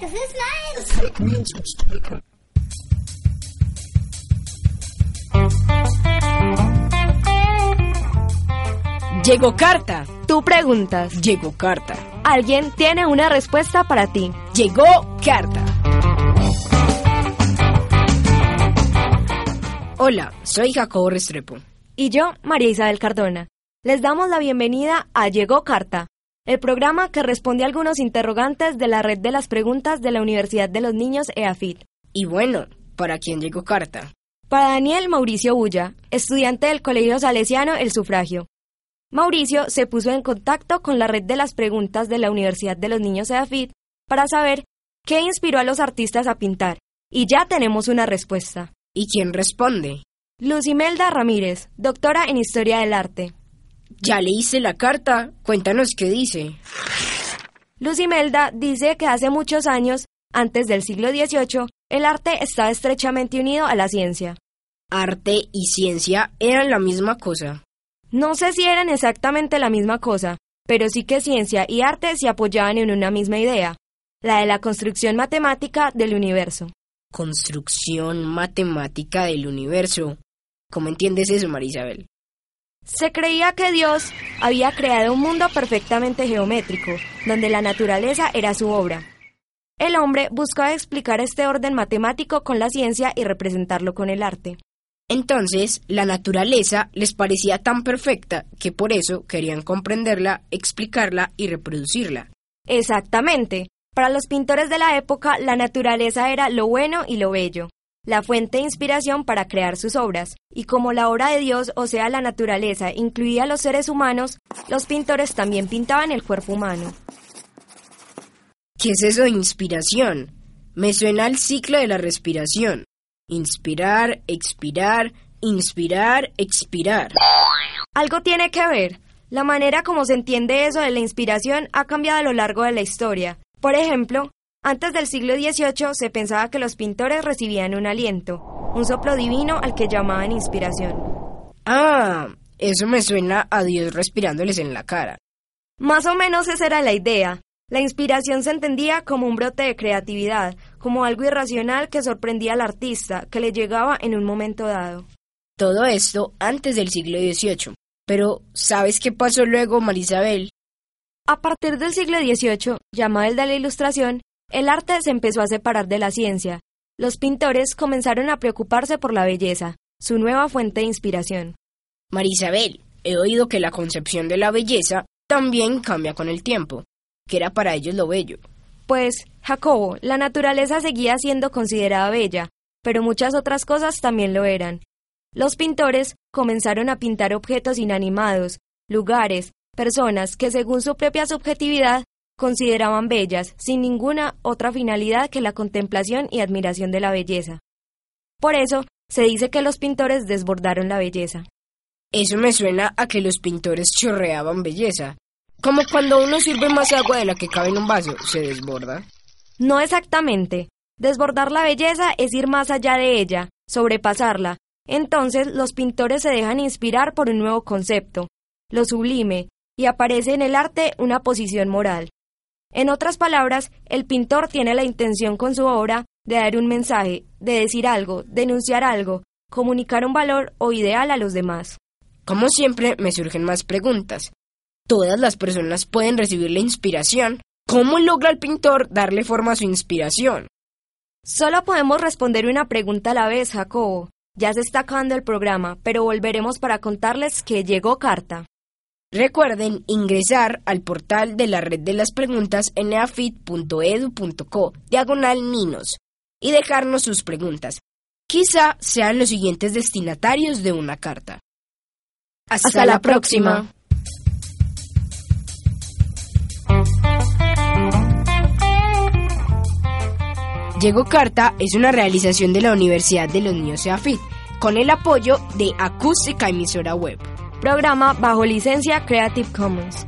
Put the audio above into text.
Nice. Llegó carta. Tú preguntas. Llegó carta. Alguien tiene una respuesta para ti. Llegó carta. Hola, soy Jacobo Restrepo. Y yo, María Isabel Cardona. Les damos la bienvenida a Llegó Carta, el programa que responde a algunos interrogantes de la red de las preguntas de la Universidad de los Niños EAFIT. Y bueno, ¿para quién llegó carta? Para Daniel Mauricio Bulla, estudiante del Colegio Salesiano El Sufragio. Mauricio se puso en contacto con la red de las preguntas de la Universidad de los Niños EAFIT para saber qué inspiró a los artistas a pintar. Y ya tenemos una respuesta. ¿Y quién responde? Lucimelda Ramírez, doctora en Historia del Arte. Ya leíste la carta, cuéntanos qué dice. Lucimelda dice que hace muchos años, antes del siglo XVIII, el arte estaba estrechamente unido a la ciencia. Arte y ciencia eran la misma cosa. No sé si eran exactamente la misma cosa, pero sí que ciencia y arte se apoyaban en una misma idea, la de la construcción matemática del universo. Construcción matemática del universo. ¿Cómo entiendes eso, Marisabel? Se creía que Dios había creado un mundo perfectamente geométrico, donde la naturaleza era su obra. El hombre buscaba explicar este orden matemático con la ciencia y representarlo con el arte. Entonces, la naturaleza les parecía tan perfecta que por eso querían comprenderla, explicarla y reproducirla. Exactamente. Para los pintores de la época, la naturaleza era lo bueno y lo bello la fuente de inspiración para crear sus obras, y como la obra de Dios, o sea, la naturaleza, incluía a los seres humanos, los pintores también pintaban el cuerpo humano. ¿Qué es eso de inspiración? Me suena al ciclo de la respiración. Inspirar, expirar, inspirar, expirar. Algo tiene que ver. La manera como se entiende eso de la inspiración ha cambiado a lo largo de la historia. Por ejemplo, antes del siglo XVIII se pensaba que los pintores recibían un aliento, un soplo divino al que llamaban inspiración. Ah, eso me suena a Dios respirándoles en la cara. Más o menos esa era la idea. La inspiración se entendía como un brote de creatividad, como algo irracional que sorprendía al artista, que le llegaba en un momento dado. Todo esto antes del siglo XVIII. Pero, ¿sabes qué pasó luego, Marisabel? A partir del siglo XVIII, llamado el de la Ilustración, el arte se empezó a separar de la ciencia. Los pintores comenzaron a preocuparse por la belleza, su nueva fuente de inspiración. Marisabel, he oído que la concepción de la belleza también cambia con el tiempo. ¿Qué era para ellos lo bello? Pues, Jacobo, la naturaleza seguía siendo considerada bella, pero muchas otras cosas también lo eran. Los pintores comenzaron a pintar objetos inanimados, lugares, personas que según su propia subjetividad consideraban bellas, sin ninguna otra finalidad que la contemplación y admiración de la belleza. Por eso, se dice que los pintores desbordaron la belleza. Eso me suena a que los pintores chorreaban belleza. Como cuando uno sirve más agua de la que cabe en un vaso, se desborda. No exactamente. Desbordar la belleza es ir más allá de ella, sobrepasarla. Entonces los pintores se dejan inspirar por un nuevo concepto, lo sublime, y aparece en el arte una posición moral. En otras palabras, el pintor tiene la intención con su obra de dar un mensaje, de decir algo, denunciar algo, comunicar un valor o ideal a los demás. Como siempre, me surgen más preguntas. Todas las personas pueden recibir la inspiración. ¿Cómo logra el pintor darle forma a su inspiración? Solo podemos responder una pregunta a la vez, Jacobo. Ya se está acabando el programa, pero volveremos para contarles que llegó carta. Recuerden ingresar al portal de la red de las preguntas en eafit.edu.co, diagonal ninos, y dejarnos sus preguntas. Quizá sean los siguientes destinatarios de una carta. Hasta, la próxima. Llegó Carta es una realización de la Universidad de los Niños EAFIT, con el apoyo de Acústica Emisora Web. Programa bajo licencia Creative Commons.